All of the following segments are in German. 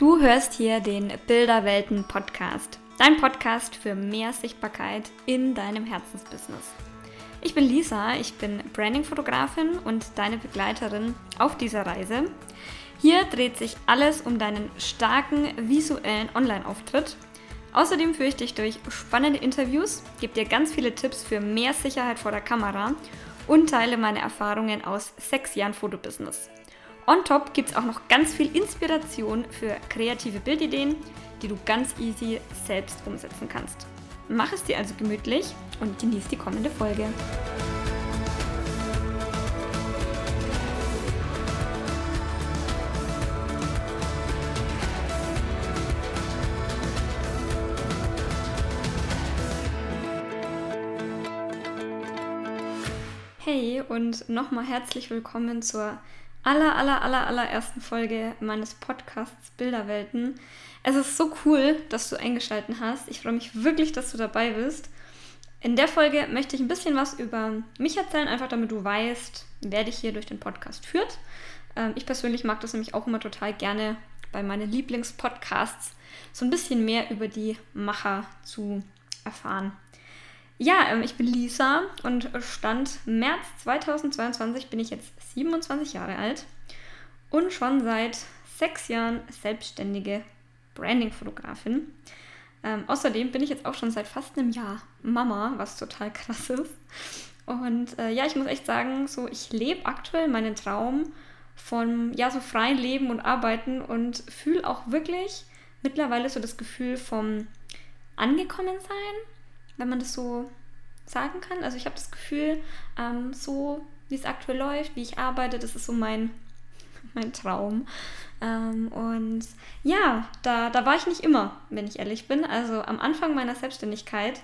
Du hörst hier den Bilderwelten Podcast, dein Podcast für mehr Sichtbarkeit in deinem Herzensbusiness. Ich bin Lisa, ich bin Branding-Fotografin und deine Begleiterin auf dieser Reise. Hier dreht sich alles um deinen starken visuellen Online-Auftritt. Außerdem führe ich dich durch spannende Interviews, gebe dir ganz viele Tipps für mehr Sicherheit vor der Kamera und teile meine Erfahrungen aus sechs Jahren Fotobusiness. On top gibt es auch noch ganz viel Inspiration für kreative Bildideen, die du ganz easy selbst umsetzen kannst. Mach es dir also gemütlich und genieß die kommende Folge. Hey und nochmal herzlich willkommen zur aller, aller, aller, allerersten Folge meines Podcasts Bilderwelten. Es ist so cool, dass du eingeschaltet hast. Ich freue mich wirklich, dass du dabei bist. In der Folge möchte ich ein bisschen was über mich erzählen, einfach damit du weißt, wer dich hier durch den Podcast führt. Ähm, ich persönlich mag das nämlich auch immer total gerne bei meinen Lieblingspodcasts so ein bisschen mehr über die Macher zu erfahren. Ja, ähm, ich bin Lisa und Stand März 2022 bin ich jetzt 27 Jahre alt und schon seit sechs Jahren selbstständige Branding-Fotografin. Ähm, außerdem bin ich jetzt auch schon seit fast einem Jahr Mama, was total krass ist. Und äh, ja, ich muss echt sagen, so ich lebe aktuell meinen Traum von ja so freien Leben und Arbeiten und fühle auch wirklich mittlerweile so das Gefühl vom angekommen sein wenn man das so sagen kann. Also ich habe das Gefühl, ähm, so wie es aktuell läuft, wie ich arbeite, das ist so mein, mein Traum. Ähm, und ja, da, da war ich nicht immer, wenn ich ehrlich bin. Also am Anfang meiner Selbstständigkeit,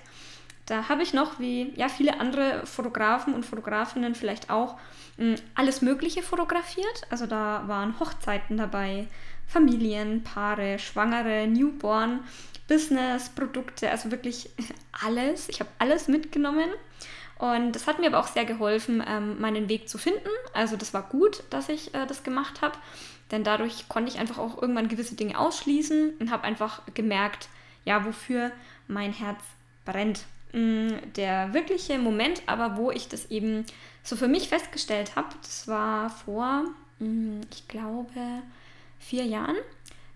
da habe ich noch, wie ja viele andere Fotografen und Fotografinnen vielleicht auch, mh, alles Mögliche fotografiert. Also da waren Hochzeiten dabei, Familien, Paare, Schwangere, Newborn. Business, Produkte, also wirklich alles. Ich habe alles mitgenommen. Und das hat mir aber auch sehr geholfen, ähm, meinen Weg zu finden. Also das war gut, dass ich äh, das gemacht habe, denn dadurch konnte ich einfach auch irgendwann gewisse Dinge ausschließen und habe einfach gemerkt, ja, wofür mein Herz brennt. Mm, der wirkliche Moment aber, wo ich das eben so für mich festgestellt habe, das war vor, mm, ich glaube, vier Jahren.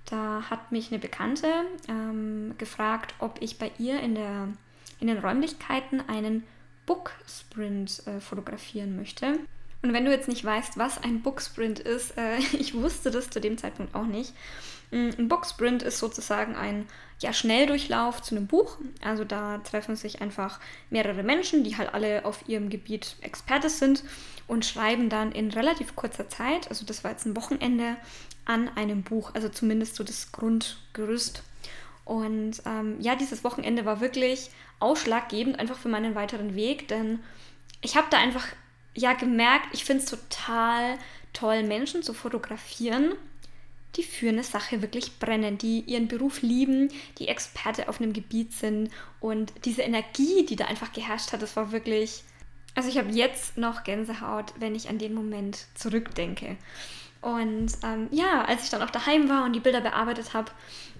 Da hat mich eine Bekannte ähm, gefragt, ob ich bei ihr in, der, in den Räumlichkeiten einen Book Sprint äh, fotografieren möchte. Und wenn du jetzt nicht weißt, was ein Book Sprint ist, äh, ich wusste das zu dem Zeitpunkt auch nicht. Mm, ein Book Sprint ist sozusagen ein ja, Schnelldurchlauf zu einem Buch. Also da treffen sich einfach mehrere Menschen, die halt alle auf ihrem Gebiet Experte sind und schreiben dann in relativ kurzer Zeit, also das war jetzt ein Wochenende, an einem Buch, also zumindest so das Grundgerüst. Und ähm, ja, dieses Wochenende war wirklich ausschlaggebend einfach für meinen weiteren Weg, denn ich habe da einfach ja gemerkt, ich finde es total toll, Menschen zu fotografieren, die für eine Sache wirklich brennen, die ihren Beruf lieben, die Experte auf einem Gebiet sind und diese Energie, die da einfach geherrscht hat, das war wirklich, also ich habe jetzt noch Gänsehaut, wenn ich an den Moment zurückdenke. Und ähm, ja, als ich dann auch daheim war und die Bilder bearbeitet habe,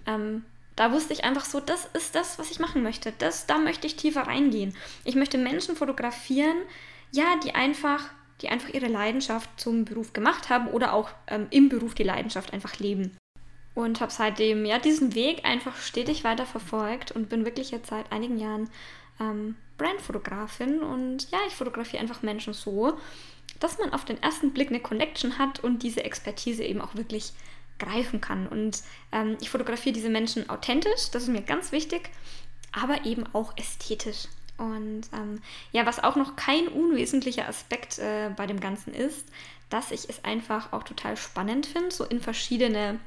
ähm, da wusste ich einfach so, das ist das, was ich machen möchte. Das, da möchte ich tiefer reingehen. Ich möchte Menschen fotografieren, ja, die einfach, die einfach ihre Leidenschaft zum Beruf gemacht haben oder auch ähm, im Beruf die Leidenschaft einfach leben. Und habe seitdem ja diesen Weg einfach stetig weiter verfolgt und bin wirklich jetzt seit einigen Jahren ähm, Brandfotografin und ja, ich fotografiere einfach Menschen so, dass man auf den ersten Blick eine Connection hat und diese Expertise eben auch wirklich greifen kann. Und ähm, ich fotografiere diese Menschen authentisch, das ist mir ganz wichtig, aber eben auch ästhetisch. Und ähm, ja, was auch noch kein unwesentlicher Aspekt äh, bei dem Ganzen ist, dass ich es einfach auch total spannend finde, so in verschiedene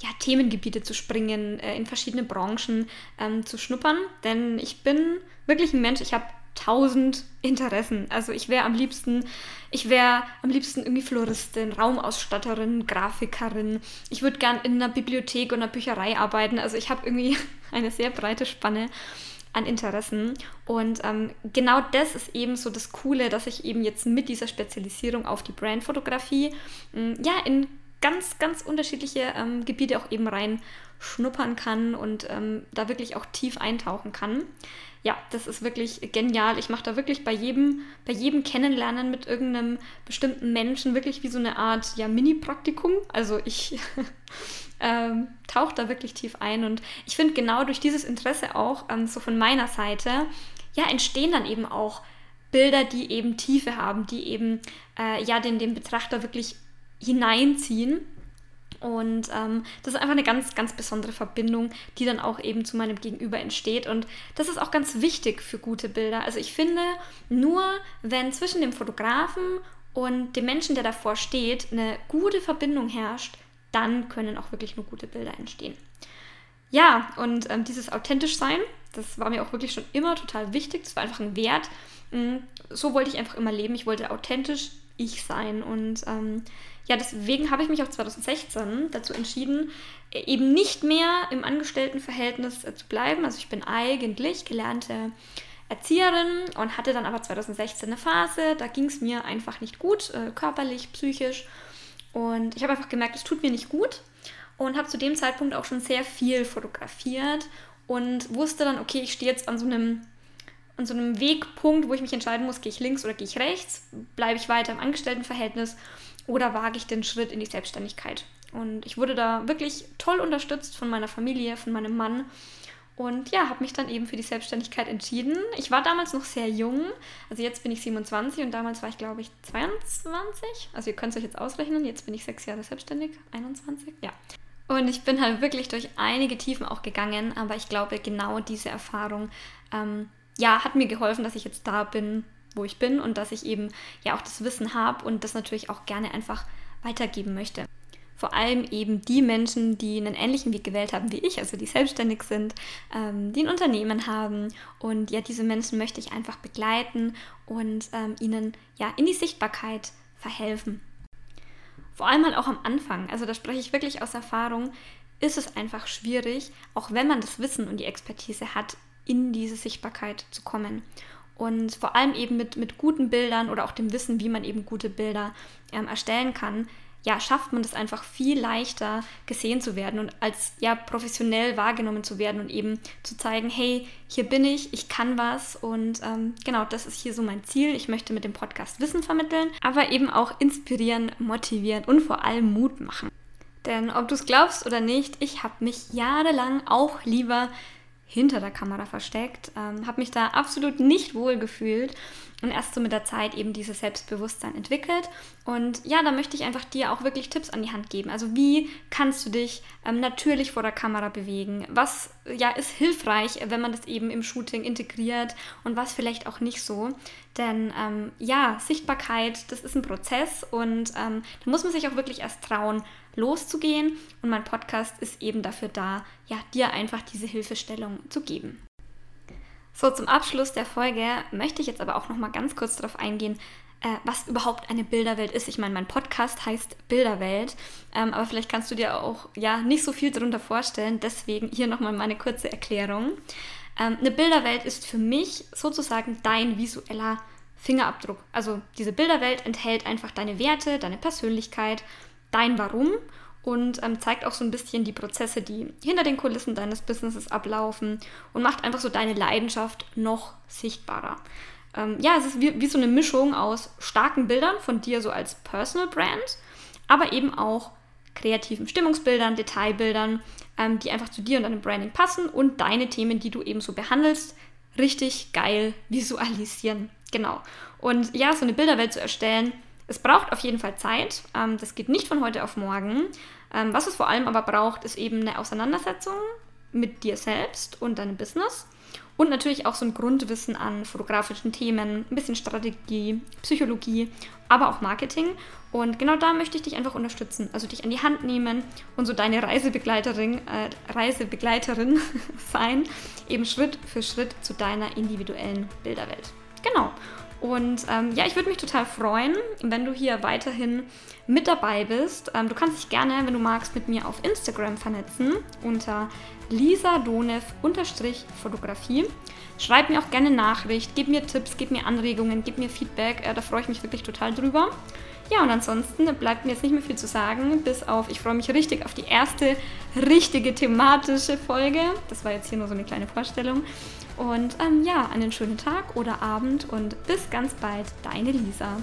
ja, Themengebiete zu springen, äh, in verschiedene Branchen ähm, zu schnuppern. Denn ich bin wirklich ein Mensch, ich habe tausend Interessen. Also ich wäre am liebsten, ich wäre am liebsten irgendwie Floristin, Raumausstatterin, Grafikerin. Ich würde gern in einer Bibliothek oder einer Bücherei arbeiten. Also ich habe irgendwie eine sehr breite Spanne an Interessen. Und ähm, genau das ist eben so das Coole, dass ich eben jetzt mit dieser Spezialisierung auf die Brandfotografie ja in ganz, ganz unterschiedliche ähm, Gebiete auch eben rein schnuppern kann und ähm, da wirklich auch tief eintauchen kann. Ja, das ist wirklich genial. Ich mache da wirklich bei jedem, bei jedem Kennenlernen mit irgendeinem bestimmten Menschen wirklich wie so eine Art ja, Mini-Praktikum. Also ich ähm, tauche da wirklich tief ein und ich finde genau durch dieses Interesse auch ähm, so von meiner Seite, ja, entstehen dann eben auch Bilder, die eben Tiefe haben, die eben äh, ja den, den Betrachter wirklich hineinziehen. Und ähm, das ist einfach eine ganz, ganz besondere Verbindung, die dann auch eben zu meinem Gegenüber entsteht. Und das ist auch ganz wichtig für gute Bilder. Also ich finde, nur wenn zwischen dem Fotografen und dem Menschen, der davor steht, eine gute Verbindung herrscht, dann können auch wirklich nur gute Bilder entstehen. Ja, und ähm, dieses authentisch sein, das war mir auch wirklich schon immer total wichtig. Das war einfach ein Wert. Mm, so wollte ich einfach immer leben. Ich wollte authentisch ich sein. Und ähm, ja, deswegen habe ich mich auch 2016 dazu entschieden, eben nicht mehr im Angestelltenverhältnis äh, zu bleiben. Also ich bin eigentlich gelernte Erzieherin und hatte dann aber 2016 eine Phase, da ging es mir einfach nicht gut, äh, körperlich, psychisch. Und ich habe einfach gemerkt, es tut mir nicht gut und habe zu dem Zeitpunkt auch schon sehr viel fotografiert und wusste dann, okay, ich stehe jetzt an so einem an so einem Wegpunkt, wo ich mich entscheiden muss, gehe ich links oder gehe ich rechts, bleibe ich weiter im Angestelltenverhältnis oder wage ich den Schritt in die Selbstständigkeit. Und ich wurde da wirklich toll unterstützt von meiner Familie, von meinem Mann. Und ja, habe mich dann eben für die Selbstständigkeit entschieden. Ich war damals noch sehr jung. Also jetzt bin ich 27 und damals war ich, glaube ich, 22. Also ihr könnt es euch jetzt ausrechnen. Jetzt bin ich sechs Jahre selbstständig. 21? Ja. Und ich bin halt wirklich durch einige Tiefen auch gegangen. Aber ich glaube, genau diese Erfahrung ähm, ja, hat mir geholfen, dass ich jetzt da bin, wo ich bin und dass ich eben ja auch das Wissen habe und das natürlich auch gerne einfach weitergeben möchte. Vor allem eben die Menschen, die einen ähnlichen Weg gewählt haben wie ich, also die selbstständig sind, ähm, die ein Unternehmen haben. Und ja, diese Menschen möchte ich einfach begleiten und ähm, ihnen ja in die Sichtbarkeit verhelfen. Vor allem halt auch am Anfang, also da spreche ich wirklich aus Erfahrung, ist es einfach schwierig, auch wenn man das Wissen und die Expertise hat, in diese Sichtbarkeit zu kommen. Und vor allem eben mit, mit guten Bildern oder auch dem Wissen, wie man eben gute Bilder ähm, erstellen kann, ja, schafft man das einfach viel leichter gesehen zu werden und als ja professionell wahrgenommen zu werden und eben zu zeigen, hey, hier bin ich, ich kann was und ähm, genau, das ist hier so mein Ziel. Ich möchte mit dem Podcast Wissen vermitteln, aber eben auch inspirieren, motivieren und vor allem Mut machen. Denn ob du es glaubst oder nicht, ich habe mich jahrelang auch lieber hinter der Kamera versteckt, ähm, habe mich da absolut nicht wohl gefühlt und erst so mit der Zeit eben dieses Selbstbewusstsein entwickelt. Und ja, da möchte ich einfach dir auch wirklich Tipps an die Hand geben. Also wie kannst du dich ähm, natürlich vor der Kamera bewegen? Was ja ist hilfreich, wenn man das eben im Shooting integriert und was vielleicht auch nicht so. Denn ähm, ja, Sichtbarkeit, das ist ein Prozess und ähm, da muss man sich auch wirklich erst trauen, loszugehen. Und mein Podcast ist eben dafür da, ja, dir einfach diese Hilfestellung zu geben. So, zum Abschluss der Folge möchte ich jetzt aber auch noch mal ganz kurz darauf eingehen, äh, was überhaupt eine Bilderwelt ist. Ich meine, mein Podcast heißt Bilderwelt, ähm, aber vielleicht kannst du dir auch ja nicht so viel darunter vorstellen. Deswegen hier noch mal meine kurze Erklärung. Ähm, eine Bilderwelt ist für mich sozusagen dein visueller Fingerabdruck. Also diese Bilderwelt enthält einfach deine Werte, deine Persönlichkeit, dein Warum und ähm, zeigt auch so ein bisschen die Prozesse, die hinter den Kulissen deines Businesses ablaufen und macht einfach so deine Leidenschaft noch sichtbarer. Ähm, ja, es ist wie, wie so eine Mischung aus starken Bildern von dir so als Personal Brand, aber eben auch kreativen Stimmungsbildern, Detailbildern, ähm, die einfach zu dir und deinem Branding passen und deine Themen, die du eben so behandelst, richtig geil visualisieren. Genau. Und ja, so eine Bilderwelt zu erstellen, es braucht auf jeden Fall Zeit. Ähm, das geht nicht von heute auf morgen. Ähm, was es vor allem aber braucht, ist eben eine Auseinandersetzung mit dir selbst und deinem Business. Und natürlich auch so ein Grundwissen an fotografischen Themen, ein bisschen Strategie, Psychologie, aber auch Marketing. Und genau da möchte ich dich einfach unterstützen, also dich an die Hand nehmen und so deine Reisebegleiterin, äh, Reisebegleiterin sein, eben Schritt für Schritt zu deiner individuellen Bilderwelt. Und ähm, ja, ich würde mich total freuen, wenn du hier weiterhin mit dabei bist. Ähm, du kannst dich gerne, wenn du magst, mit mir auf Instagram vernetzen unter Lisa Donev-Fotografie. Schreib mir auch gerne Nachricht, gib mir Tipps, gib mir Anregungen, gib mir Feedback. Äh, da freue ich mich wirklich total drüber. Ja, und ansonsten bleibt mir jetzt nicht mehr viel zu sagen, bis auf, ich freue mich richtig auf die erste richtige thematische Folge. Das war jetzt hier nur so eine kleine Vorstellung. Und ähm, ja, einen schönen Tag oder Abend und bis ganz bald, deine Lisa.